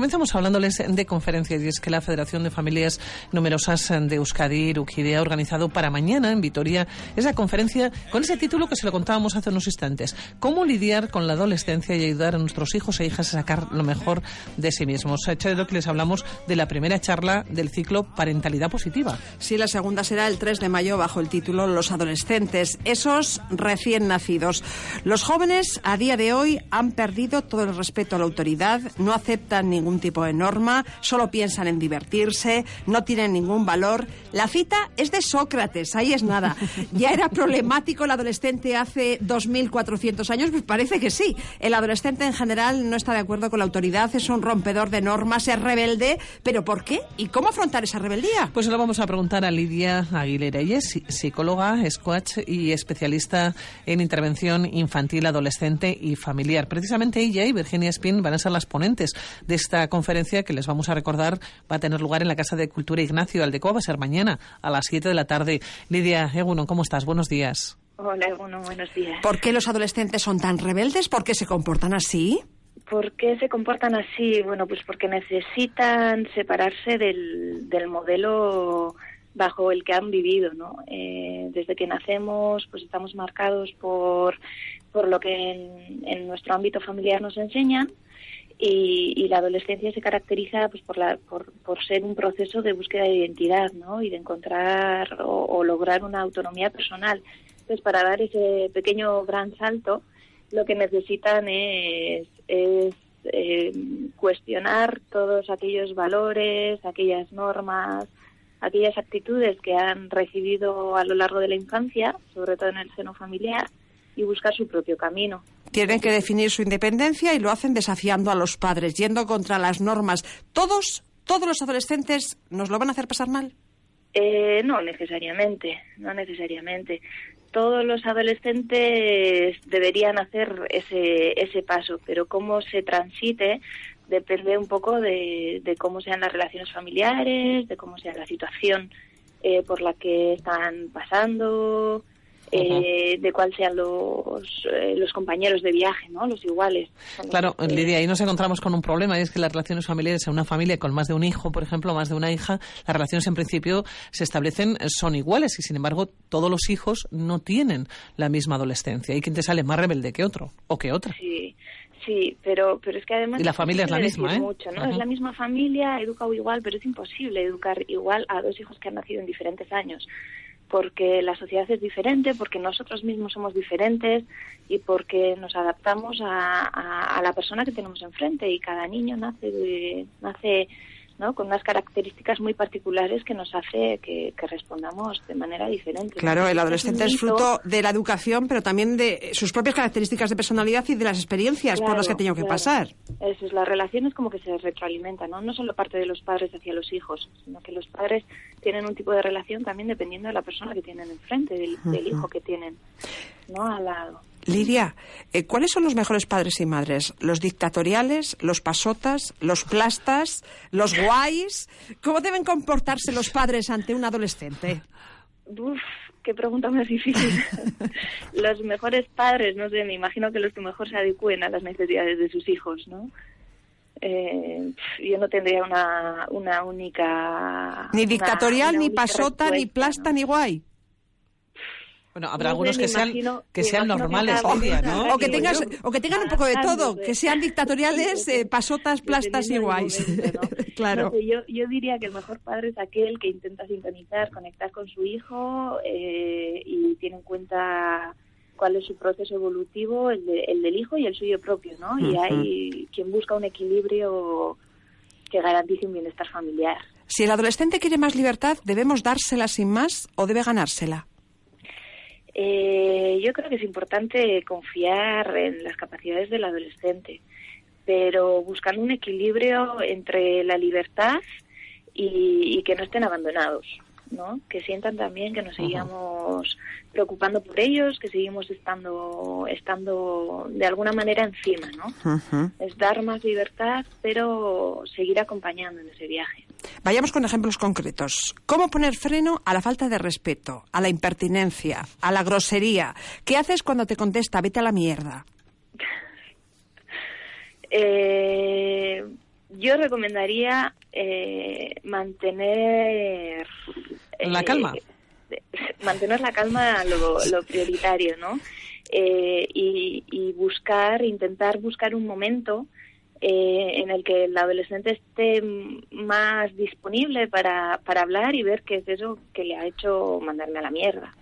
Comenzamos hablándoles de conferencias y es que la Federación de Familias Numerosas de Euskadi, Urquide, ha organizado para mañana en Vitoria esa conferencia con ese título que se lo contábamos hace unos instantes. ¿Cómo lidiar con la adolescencia y ayudar a nuestros hijos e hijas a sacar lo mejor de sí mismos? Hecho de lo que les hablamos de la primera charla del ciclo Parentalidad Positiva. Sí, la segunda será el 3 de mayo bajo el título Los adolescentes, esos recién nacidos. Los jóvenes a día de hoy han perdido todo el respeto a la autoridad, no aceptan ningún tipo de norma, solo piensan en divertirse, no tienen ningún valor. La cita es de Sócrates, ahí es nada. ¿Ya era problemático el adolescente hace 2.400 años? Pues parece que sí. El adolescente en general no está de acuerdo con la autoridad, es un rompedor de normas, es rebelde. ¿Pero por qué? ¿Y cómo afrontar esa rebeldía? Pues lo vamos a preguntar a Lidia Aguilera. Ella es psicóloga, squatch y especialista en intervención infantil, adolescente y familiar. Precisamente ella y Virginia Spin van a ser las ponentes de esta conferencia que les vamos a recordar va a tener lugar en la Casa de Cultura Ignacio Aldecoa, va a ser mañana a las 7 de la tarde. Lidia Eguno, ¿cómo estás? Buenos días. Hola, bueno, buenos días. ¿Por qué los adolescentes son tan rebeldes? ¿Por qué se comportan así? ¿Por qué se comportan así? Bueno, pues porque necesitan separarse del, del modelo bajo el que han vivido, ¿no? Eh, desde que nacemos, pues estamos marcados por, por lo que en, en nuestro ámbito familiar nos enseñan y, y, la adolescencia se caracteriza pues por, la, por, por, ser un proceso de búsqueda de identidad ¿no? y de encontrar o, lograr una autonomía personal. Entonces, para dar ese pequeño gran salto, lo que necesitan es, es eh, cuestionar todos aquellos valores, aquellas normas, aquellas actitudes que han recibido a lo largo de la infancia, sobre todo en el seno familiar, y buscar su propio camino. Tienen que definir su independencia y lo hacen desafiando a los padres, yendo contra las normas. ¿Todos, todos los adolescentes nos lo van a hacer pasar mal? Eh, no necesariamente, no necesariamente. Todos los adolescentes deberían hacer ese, ese paso, pero cómo se transite depende un poco de, de cómo sean las relaciones familiares, de cómo sea la situación eh, por la que están pasando, eh, de cuáles sean los, eh, los compañeros de viaje, ¿no? Los iguales. Claro, Lidia, ahí nos encontramos con un problema y es que las relaciones familiares en una familia con más de un hijo, por ejemplo, más de una hija, las relaciones en principio se establecen, son iguales y sin embargo todos los hijos no tienen la misma adolescencia. Hay quien te sale más rebelde que otro o que otra. Sí. Sí, pero, pero es que además... Y la familia es la misma, ¿eh? Mucho, ¿no? Es la misma familia, educado igual, pero es imposible educar igual a dos hijos que han nacido en diferentes años porque la sociedad es diferente, porque nosotros mismos somos diferentes y porque nos adaptamos a, a, a la persona que tenemos enfrente. Y cada niño nace de, nace ¿no? con unas características muy particulares que nos hace que, que respondamos de manera diferente. Claro, el adolescente es, es fruto de la educación, pero también de sus propias características de personalidad y de las experiencias claro, por las que ha tenido que claro. pasar. Eso es, las relaciones como que se retroalimentan, ¿no? No solo parte de los padres hacia los hijos, sino que los padres tienen un tipo de relación también dependiendo de la persona que tienen enfrente, del, uh -huh. del hijo que tienen, ¿no? Al lado. Lidia, eh, ¿cuáles son los mejores padres y madres? ¿Los dictatoriales, los pasotas, los plastas, los guays? ¿Cómo deben comportarse los padres ante un adolescente? Uf, qué pregunta más difícil. los mejores padres, no sé, me imagino que los que mejor se adecúen a las necesidades de sus hijos, ¿no? Eh, yo no tendría una, una única... Ni dictatorial, una, una ni pasota, ni plasta, ni guay. Bueno, habrá no algunos que sean imagino, que sean normales, que Lidia, ¿no? O que tengas, o que tengan un poco de todo, que sean dictatoriales, eh, pasotas, plastas y guays. Momento, ¿no? claro. No sé, yo, yo diría que el mejor padre es aquel que intenta sintonizar, conectar con su hijo eh, y tiene en cuenta cuál es su proceso evolutivo, el, de, el del hijo y el suyo propio, ¿no? Uh -huh. Y hay quien busca un equilibrio que garantice un bienestar familiar. Si el adolescente quiere más libertad, ¿debemos dársela sin más o debe ganársela? Eh, yo creo que es importante confiar en las capacidades del adolescente, pero buscando un equilibrio entre la libertad y, y que no estén abandonados. ¿no? Que sientan también que nos seguimos preocupando por ellos, que seguimos estando, estando de alguna manera encima, ¿no? Es dar más libertad, pero seguir acompañando en ese viaje. Vayamos con ejemplos concretos. ¿Cómo poner freno a la falta de respeto, a la impertinencia, a la grosería? ¿Qué haces cuando te contesta, vete a la mierda? Eh, yo recomendaría eh, mantener La eh, calma. mantener la calma lo, lo prioritario, ¿no? Eh, y, y buscar, intentar buscar un momento eh, en el que el adolescente esté más disponible para, para hablar y ver qué es eso que le ha hecho mandarme a la mierda,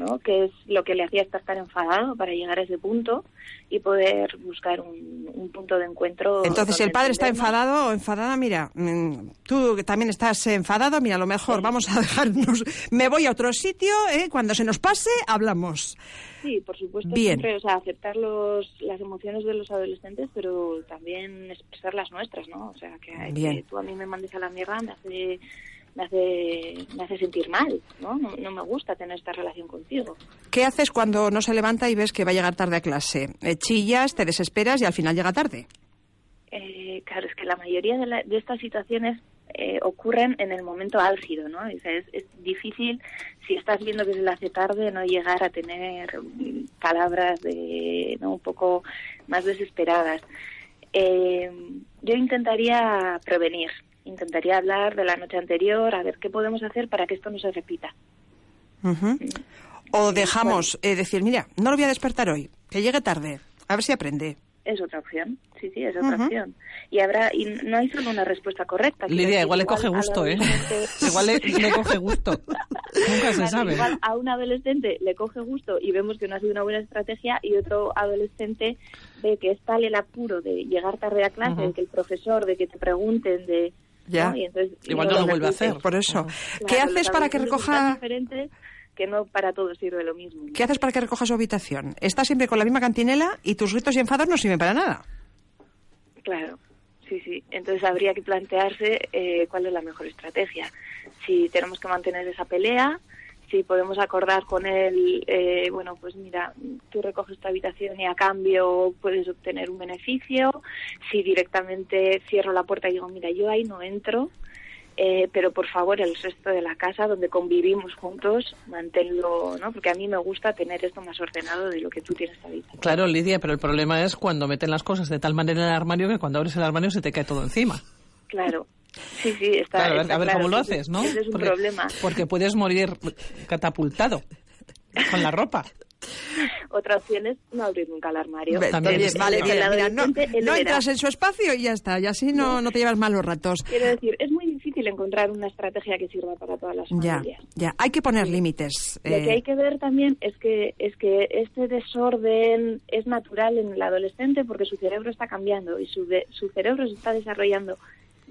¿no? Qué es lo que le hacía estar tan enfadado para llegar a ese punto y poder buscar un, un punto de encuentro. Entonces, si el padre está enfadado o enfadada, mira, mm, tú que también estás enfadado, mira, a lo mejor vamos a dejarnos, me voy a otro sitio, ¿eh? cuando se nos pase, hablamos. Sí, por supuesto, Bien. siempre, o sea, aceptar los, las emociones de los adolescentes, pero también expresar las nuestras, ¿no? O sea, que, Bien. que tú a mí me mandes a la mierda me hace, me hace, me hace sentir mal, ¿no? ¿no? no me gusta tener esta relación contigo. ¿Qué haces cuando no se levanta y ves que va a llegar tarde a clase? Eh, chillas, te desesperas y al final llega tarde. Eh, claro, es que la mayoría de, la- de estas situaciones eh, ocurren en el momento álgido, ¿no? O sea, es, es difícil, si estás viendo que se le hace tarde, no llegar a tener palabras de, ¿no? un poco más desesperadas. Eh, yo intentaría prevenir, intentaría hablar de la noche anterior, a ver qué podemos hacer para que esto no se repita. Ujú. O dejamos eh, decir, mira, no lo voy a despertar hoy, que llegue tarde, a ver si aprende. Es otra opción, sí, sí, es otra opción. Y habrá, y no hay solo una respuesta correcta. Lidia, decir, igual le coge gusto, ¿eh? Igual le, le coge gusto. Nunca se Claro, sabe. Igual a un adolescente le coge gusto y vemos que no ha sido una buena estrategia y otro adolescente ve que es tal el apuro de llegar tarde a clase, de que el profesor, de que te pregunten, de... Ya. ¿no? Y entonces, Igual no lo vuelve a hacer. Por eso. Claro, ¿Qué haces para que recoja que no para todos sirve lo mismo. ¿no? ¿Qué haces para que recoja su habitación? Está siempre con la misma cantinela y tus gritos y enfados no sirven para nada. Claro, sí, sí. Entonces habría que plantearse eh, cuál es la mejor estrategia. Si tenemos que mantener esa pelea, si podemos acordar con él, eh, bueno, pues mira, tú recoges tu habitación y a cambio puedes obtener un beneficio. Si directamente cierro la puerta y digo, mira, yo ahí no entro, eh, pero por favor el resto de la casa donde convivimos juntos, manténlo, ¿no? Porque a mí me gusta tener esto más ordenado de lo que tú tienes ahorita. Claro, Lidia, pero el problema es cuando meten las cosas de tal manera en el armario que cuando abres el armario se te cae todo encima. Claro. Sí, sí, está, Claro, a ver, está a ver claro cómo lo haces, ¿no? Ese es un porque, problema. porque puedes morir catapultado con la ropa. Otra opción es no abrir nunca el armario. También es- vale, el mira, mira, no, no entras en su espacio y ya está, y así no, no te llevas malos ratos. Quiero decir, es muy difícil encontrar una estrategia que sirva para todas las Ya, familias. ya, hay que poner límites. Lo eh, que hay que ver también es que es que este desorden es natural en el adolescente porque su cerebro está cambiando y su, de- su cerebro se está desarrollando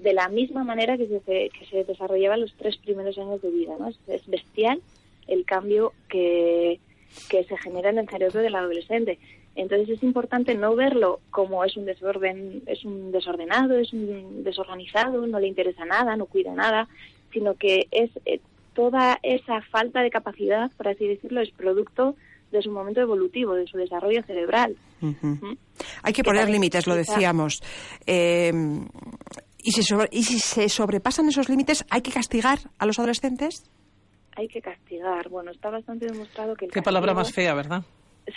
de la misma manera que se, que se desarrollaba los tres primeros años de vida. ¿no? Es, es bestial el cambio que, que se genera en el cerebro del adolescente. Entonces es importante no verlo como es un desorden, es un desordenado, es un desorganizado, no le interesa nada, no cuida nada, sino que es eh, toda esa falta de capacidad, por así decirlo, es producto de su momento evolutivo, de su desarrollo cerebral. ¿Mm? Hay que Que poner límites, lo decíamos. Eh, y, si sobre- y si se sobrepasan esos límites, ¿hay que castigar a los adolescentes? Hay que castigar. Bueno, está bastante demostrado que el Qué palabra castigo- más fea, ¿verdad?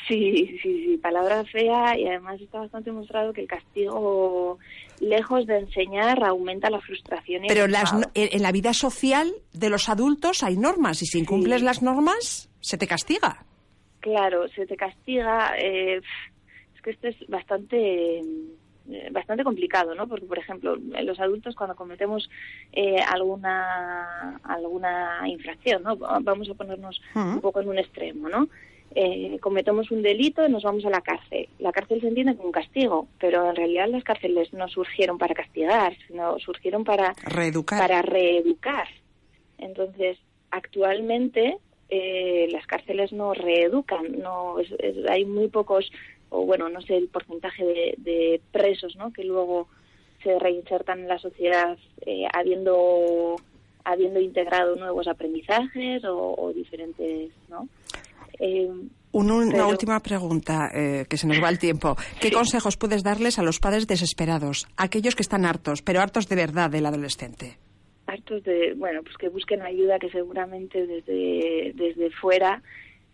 Sí, sí, sí, palabra fea y además está bastante demostrado que el castigo, lejos de enseñar, aumenta la frustración y Pero las, en la vida social de los adultos hay normas y si incumples las normas, se te castiga. Claro, se te castiga. eh, es que esto es bastante eh, bastante complicado, ¿no? Porque, por ejemplo, los adultos cuando cometemos eh, alguna alguna infracción, ¿no? Vamos a ponernos un poco en un extremo, ¿no? Eh, cometemos un delito y nos vamos a la cárcel. La cárcel se entiende como un castigo, pero en realidad las cárceles no surgieron para castigar, sino surgieron para Reeducar. para reeducar. Entonces, actualmente eh, las cárceles no reeducan, no es- es- hay muy pocos, o bueno, no sé el porcentaje de, de presos, ¿no? Que luego se reinsertan en la sociedad eh, habiendo habiendo integrado nuevos aprendizajes o, o diferentes, ¿no? Eh, Un- una pero- última pregunta, eh, que se nos va el tiempo. ¿Qué consejos puedes darles a los padres desesperados, aquellos que están hartos, pero hartos de verdad del adolescente? hartos de, bueno, pues que busquen ayuda que seguramente desde, desde fuera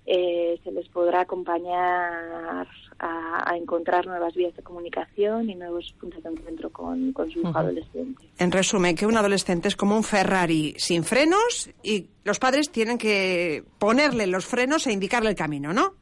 eh, se les podrá acompañar a, a encontrar nuevas vías de comunicación y nuevos puntos de encuentro con, con su hijo adolescente. En resumen, que un adolescente es como un Ferrari sin frenos y los padres tienen que ponerle los frenos e indicarle el camino, ¿no?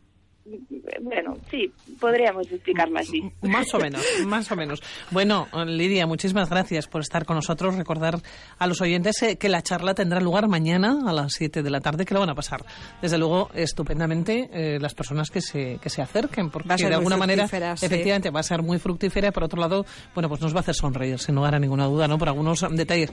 Bueno, sí, podríamos explicarlo así. Más o menos, más o menos. Bueno, Lidia, muchísimas gracias por estar con nosotros. Recordar a los oyentes eh, que la charla tendrá lugar mañana a las 7 de la tarde, que lo van a pasar, desde luego, estupendamente eh, las personas que se, que se acerquen, porque Va a ser de alguna manera, sí. efectivamente, va a ser muy fructífera y, por otro lado, bueno, pues nos va a hacer sonreír, sin lugar a ninguna duda, ¿no? Por algunos detalles.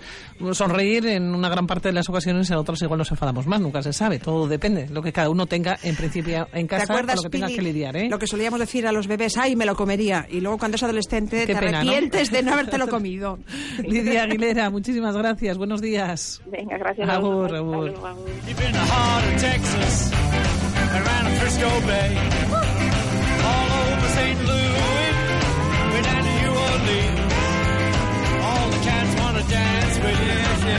Sonreír en una gran parte de las ocasiones, en otras igual nos enfadamos más, nunca se sabe, todo depende, lo que cada uno tenga en principio en ¿Te casa, acuerdas, lo que tenga que lidiar, ¿eh? lo que solíamos decir a los bebés? ¡Ay, me lo comería! Y luego cuando es adolescente Qué te pena, ¿no? arrepientes de no habértelo comido. Lidia Aguilera, muchísimas gracias. Buenos días. Venga, gracias a Agur, vosotros.